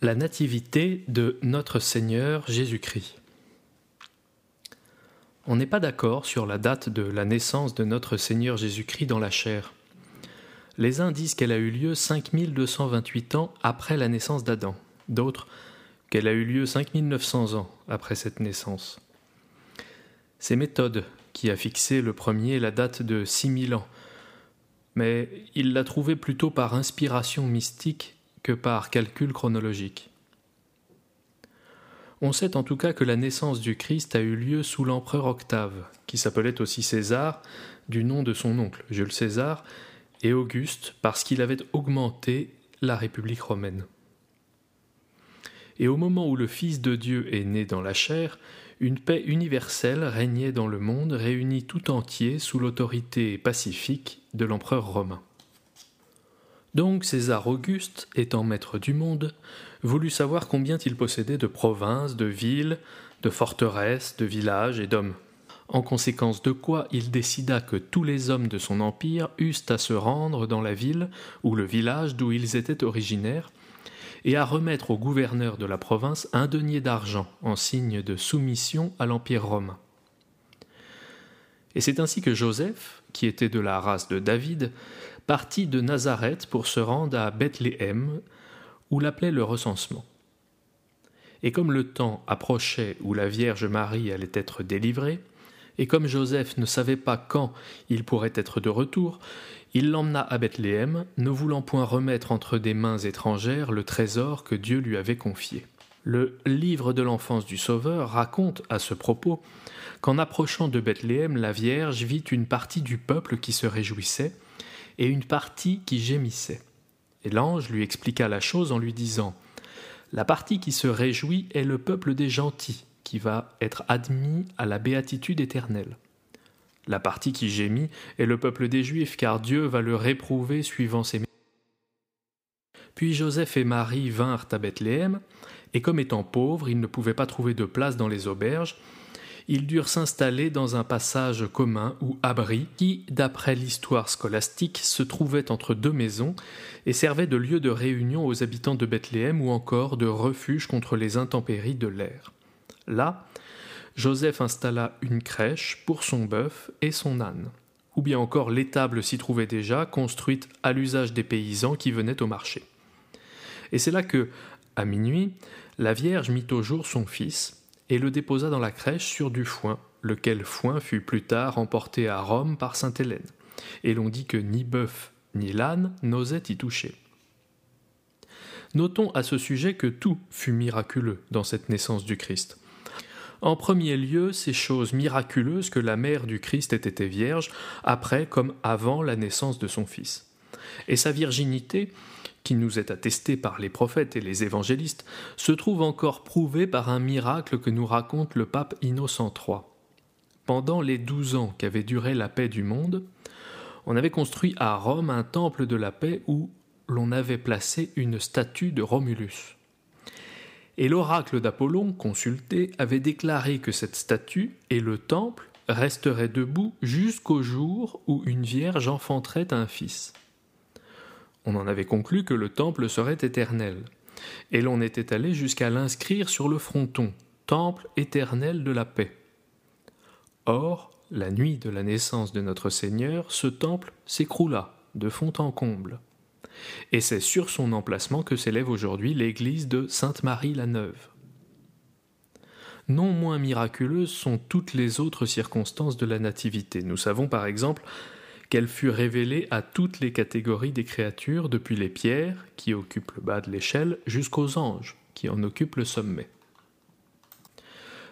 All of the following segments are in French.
La nativité de notre Seigneur Jésus-Christ. On n'est pas d'accord sur la date de la naissance de notre Seigneur Jésus-Christ dans la chair. Les uns disent qu'elle a eu lieu 5228 ans après la naissance d'Adam, d'autres qu'elle a eu lieu 5900 ans après cette naissance. C'est Méthode qui a fixé le premier la date de 6000 ans, mais il l'a trouvé plutôt par inspiration mystique que par calcul chronologique. On sait en tout cas que la naissance du Christ a eu lieu sous l'empereur Octave, qui s'appelait aussi César, du nom de son oncle, Jules César, et Auguste, parce qu'il avait augmenté la République romaine. Et au moment où le Fils de Dieu est né dans la chair, une paix universelle régnait dans le monde, réunie tout entier sous l'autorité pacifique de l'empereur romain. Donc César Auguste, étant maître du monde, voulut savoir combien il possédait de provinces, de villes, de forteresses, de villages et d'hommes. En conséquence de quoi il décida que tous les hommes de son empire eussent à se rendre dans la ville ou le village d'où ils étaient originaires, et à remettre au gouverneur de la province un denier d'argent en signe de soumission à l'Empire romain. Et c'est ainsi que Joseph, qui était de la race de David, partit de Nazareth pour se rendre à Bethléem, où l'appelait le recensement. Et comme le temps approchait où la Vierge Marie allait être délivrée, et comme Joseph ne savait pas quand il pourrait être de retour, il l'emmena à Bethléem, ne voulant point remettre entre des mains étrangères le trésor que Dieu lui avait confié. Le livre de l'enfance du Sauveur raconte à ce propos qu'en approchant de Bethléem, la Vierge vit une partie du peuple qui se réjouissait, et une partie qui gémissait. Et l'ange lui expliqua la chose en lui disant La partie qui se réjouit est le peuple des gentils, qui va être admis à la béatitude éternelle. La partie qui gémit est le peuple des Juifs, car Dieu va le réprouver suivant ses Puis Joseph et Marie vinrent à Bethléem, et comme étant pauvres, ils ne pouvaient pas trouver de place dans les auberges, ils durent s'installer dans un passage commun ou abri qui, d'après l'histoire scolastique, se trouvait entre deux maisons et servait de lieu de réunion aux habitants de Bethléem ou encore de refuge contre les intempéries de l'air. Là, Joseph installa une crèche pour son bœuf et son âne. Ou bien encore l'étable s'y trouvait déjà, construite à l'usage des paysans qui venaient au marché. Et c'est là que, à minuit, la Vierge mit au jour son fils, et le déposa dans la crèche sur du foin, lequel foin fut plus tard emporté à Rome par sainte Hélène, et l'on dit que ni bœuf ni l'âne n'osaient y toucher. Notons à ce sujet que tout fut miraculeux dans cette naissance du Christ. En premier lieu, ces choses miraculeuses que la mère du Christ ait été vierge, après comme avant la naissance de son Fils. Et sa virginité qui nous est attesté par les prophètes et les évangélistes, se trouve encore prouvé par un miracle que nous raconte le pape Innocent III. Pendant les douze ans qu'avait duré la paix du monde, on avait construit à Rome un temple de la paix où l'on avait placé une statue de Romulus. Et l'oracle d'Apollon, consulté, avait déclaré que cette statue et le temple resteraient debout jusqu'au jour où une vierge enfanterait un fils. On en avait conclu que le temple serait éternel, et l'on était allé jusqu'à l'inscrire sur le fronton, Temple éternel de la paix. Or, la nuit de la naissance de notre Seigneur, ce temple s'écroula de fond en comble. Et c'est sur son emplacement que s'élève aujourd'hui l'église de Sainte-Marie-la-Neuve. Non moins miraculeuses sont toutes les autres circonstances de la Nativité. Nous savons par exemple qu'elle fut révélée à toutes les catégories des créatures, depuis les pierres, qui occupent le bas de l'échelle, jusqu'aux anges, qui en occupent le sommet.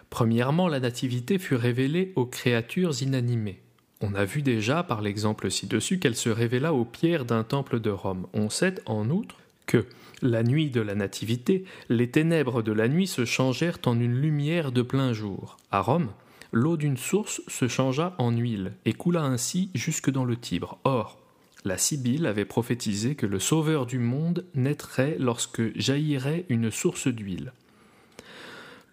Premièrement, la nativité fut révélée aux créatures inanimées. On a vu déjà, par l'exemple ci-dessus, qu'elle se révéla aux pierres d'un temple de Rome. On sait, en outre, que, la nuit de la Nativité, les ténèbres de la nuit se changèrent en une lumière de plein jour. À Rome, l'eau d'une source se changea en huile et coula ainsi jusque dans le Tibre. Or, la Sibylle avait prophétisé que le Sauveur du monde naîtrait lorsque jaillirait une source d'huile.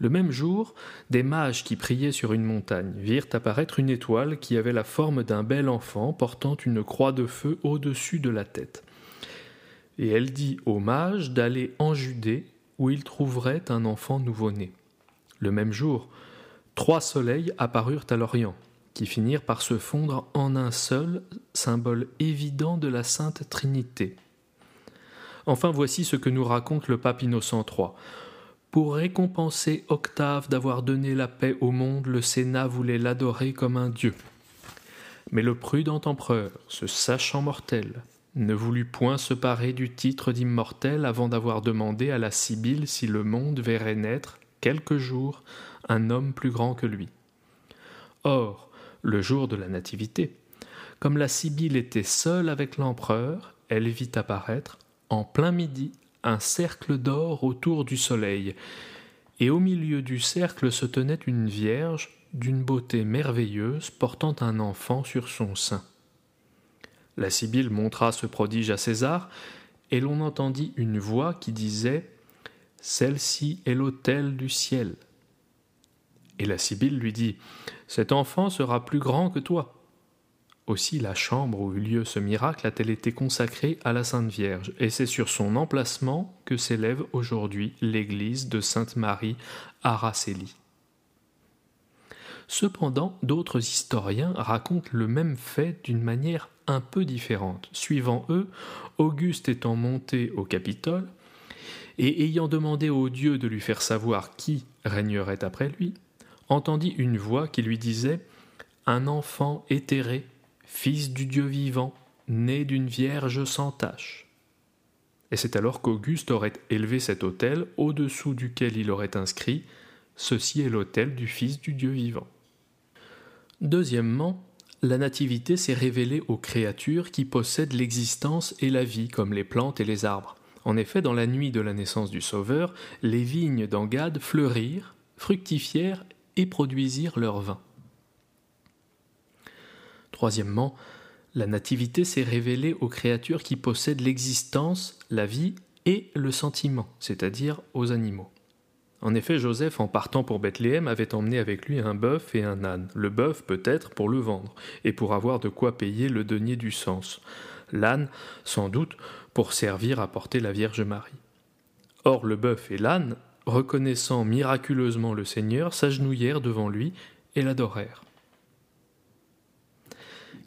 Le même jour, des mages qui priaient sur une montagne virent apparaître une étoile qui avait la forme d'un bel enfant portant une croix de feu au-dessus de la tête. Et elle dit aux mages d'aller en Judée où il trouverait un enfant nouveau-né. Le même jour, trois soleils apparurent à l'Orient, qui finirent par se fondre en un seul, symbole évident de la Sainte Trinité. Enfin voici ce que nous raconte le pape Innocent III. Pour récompenser Octave d'avoir donné la paix au monde, le Sénat voulait l'adorer comme un dieu. Mais le prudent empereur, se sachant mortel, ne voulut point se parer du titre d'immortel avant d'avoir demandé à la Sibylle si le monde verrait naître, quelque jour, un homme plus grand que lui. Or, le jour de la Nativité, comme la Sibylle était seule avec l'empereur, elle vit apparaître, en plein midi, un cercle d'or autour du soleil, et au milieu du cercle se tenait une vierge d'une beauté merveilleuse portant un enfant sur son sein. La Sibylle montra ce prodige à César, et l'on entendit une voix qui disait Celle-ci est l'autel du ciel. Et la Sibylle lui dit Cet enfant sera plus grand que toi. Aussi la chambre où eut lieu ce miracle a-t-elle été consacrée à la Sainte Vierge, et c'est sur son emplacement que s'élève aujourd'hui l'église de Sainte Marie à Racélie. Cependant, d'autres historiens racontent le même fait d'une manière un peu différente. Suivant eux, Auguste étant monté au Capitole, et ayant demandé au Dieu de lui faire savoir qui régnerait après lui, entendit une voix qui lui disait Un enfant éthéré, fils du Dieu vivant, né d'une vierge sans tache. Et c'est alors qu'Auguste aurait élevé cet autel au-dessous duquel il aurait inscrit Ceci est l'autel du Fils du Dieu vivant. Deuxièmement, la nativité s'est révélée aux créatures qui possèdent l'existence et la vie, comme les plantes et les arbres. En effet, dans la nuit de la naissance du Sauveur, les vignes d'Angade fleurirent, fructifièrent et produisirent leur vin. Troisièmement, la nativité s'est révélée aux créatures qui possèdent l'existence, la vie et le sentiment, c'est-à-dire aux animaux. En effet, Joseph, en partant pour Bethléem, avait emmené avec lui un bœuf et un âne. Le bœuf, peut-être, pour le vendre, et pour avoir de quoi payer le denier du sens. L'âne, sans doute, pour servir à porter la Vierge Marie. Or, le bœuf et l'âne, reconnaissant miraculeusement le Seigneur, s'agenouillèrent devant lui et l'adorèrent.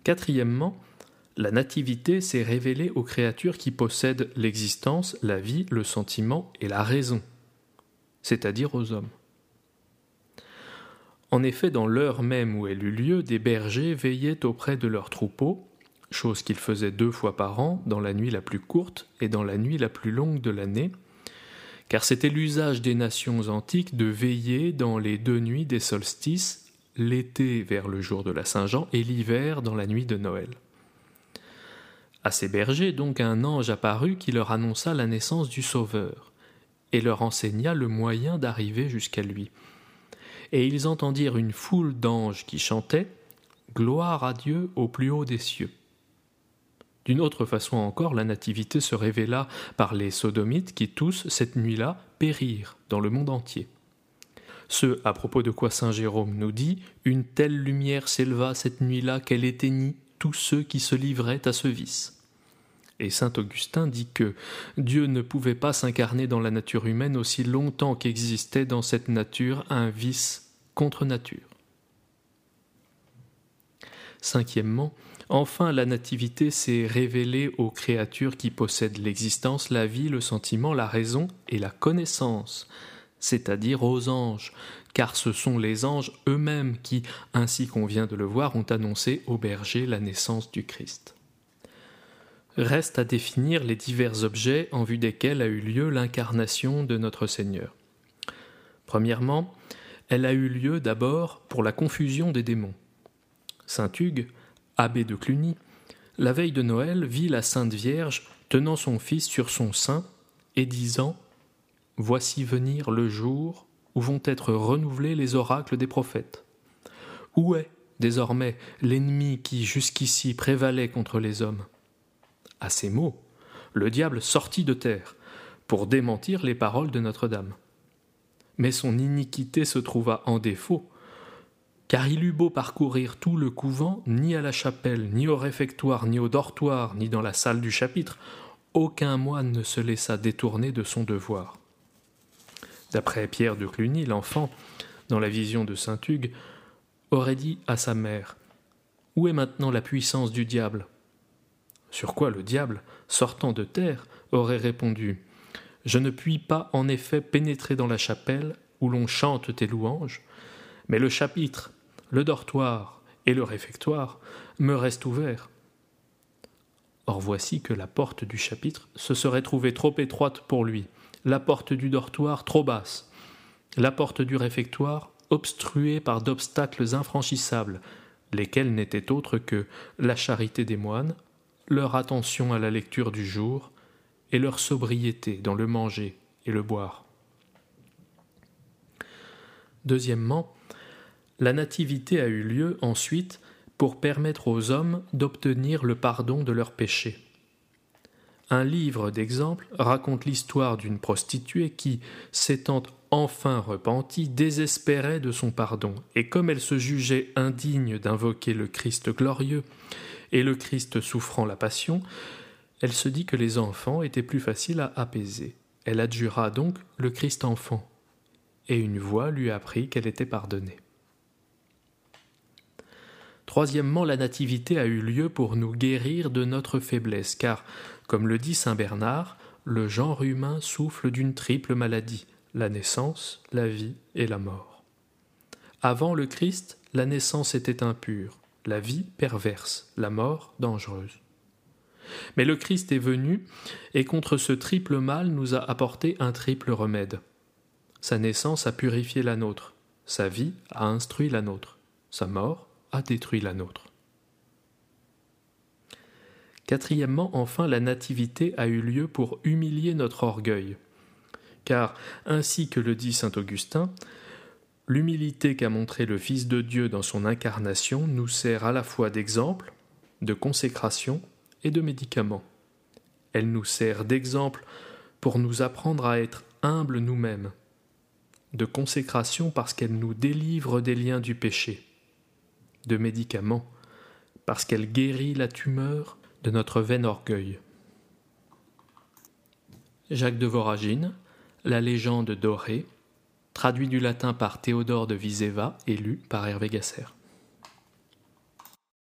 Quatrièmement, la nativité s'est révélée aux créatures qui possèdent l'existence, la vie, le sentiment et la raison c'est-à-dire aux hommes. En effet, dans l'heure même où elle eut lieu, des bergers veillaient auprès de leurs troupeaux, chose qu'ils faisaient deux fois par an, dans la nuit la plus courte et dans la nuit la plus longue de l'année, car c'était l'usage des nations antiques de veiller dans les deux nuits des solstices, l'été vers le jour de la Saint-Jean et l'hiver dans la nuit de Noël. À ces bergers donc un ange apparut qui leur annonça la naissance du Sauveur et leur enseigna le moyen d'arriver jusqu'à lui. Et ils entendirent une foule d'anges qui chantaient Gloire à Dieu au plus haut des cieux. D'une autre façon encore, la nativité se révéla par les sodomites qui tous, cette nuit-là, périrent dans le monde entier. Ce à propos de quoi saint Jérôme nous dit Une telle lumière s'éleva cette nuit-là qu'elle éteignit tous ceux qui se livraient à ce vice. Et saint Augustin dit que Dieu ne pouvait pas s'incarner dans la nature humaine aussi longtemps qu'existait dans cette nature un vice contre nature. Cinquièmement, enfin la nativité s'est révélée aux créatures qui possèdent l'existence, la vie, le sentiment, la raison et la connaissance, c'est-à-dire aux anges, car ce sont les anges eux-mêmes qui, ainsi qu'on vient de le voir, ont annoncé au berger la naissance du Christ. Reste à définir les divers objets en vue desquels a eu lieu l'incarnation de notre Seigneur. Premièrement, elle a eu lieu d'abord pour la confusion des démons. Saint Hugues, abbé de Cluny, la veille de Noël, vit la Sainte Vierge tenant son Fils sur son sein et disant Voici venir le jour où vont être renouvelés les oracles des prophètes. Où est, désormais, l'ennemi qui jusqu'ici prévalait contre les hommes? À ces mots, le diable sortit de terre pour démentir les paroles de Notre-Dame. Mais son iniquité se trouva en défaut, car il eut beau parcourir tout le couvent, ni à la chapelle, ni au réfectoire, ni au dortoir, ni dans la salle du chapitre, aucun moine ne se laissa détourner de son devoir. D'après Pierre de Cluny, l'enfant, dans la vision de saint Hugues, aurait dit à sa mère Où est maintenant la puissance du diable? Sur quoi le diable, sortant de terre, aurait répondu Je ne puis pas en effet pénétrer dans la chapelle où l'on chante tes louanges, mais le chapitre, le dortoir et le réfectoire me restent ouverts. Or voici que la porte du chapitre se serait trouvée trop étroite pour lui, la porte du dortoir trop basse, la porte du réfectoire obstruée par d'obstacles infranchissables, lesquels n'étaient autres que la charité des moines, leur attention à la lecture du jour, et leur sobriété dans le manger et le boire. Deuxièmement, la nativité a eu lieu ensuite pour permettre aux hommes d'obtenir le pardon de leurs péchés. Un livre d'exemple raconte l'histoire d'une prostituée qui, s'étant enfin repentie, désespérait de son pardon, et comme elle se jugeait indigne d'invoquer le Christ glorieux et le Christ souffrant la passion, elle se dit que les enfants étaient plus faciles à apaiser. Elle adjura donc le Christ enfant, et une voix lui apprit qu'elle était pardonnée. Troisièmement, la nativité a eu lieu pour nous guérir de notre faiblesse, car, comme le dit saint Bernard, le genre humain souffle d'une triple maladie, la naissance, la vie et la mort. Avant le Christ, la naissance était impure, la vie perverse, la mort dangereuse. Mais le Christ est venu, et contre ce triple mal nous a apporté un triple remède. Sa naissance a purifié la nôtre, sa vie a instruit la nôtre, sa mort a détruit la nôtre. Quatrièmement, enfin, la nativité a eu lieu pour humilier notre orgueil. Car, ainsi que le dit saint Augustin, l'humilité qu'a montré le Fils de Dieu dans son incarnation nous sert à la fois d'exemple, de consécration et de médicament. Elle nous sert d'exemple pour nous apprendre à être humbles nous-mêmes, de consécration parce qu'elle nous délivre des liens du péché, de médicaments, parce qu'elle guérit la tumeur de notre vain orgueil. Jacques de Voragine, La légende dorée, traduit du latin par Théodore de Viseva et lu par Hervé Gasser.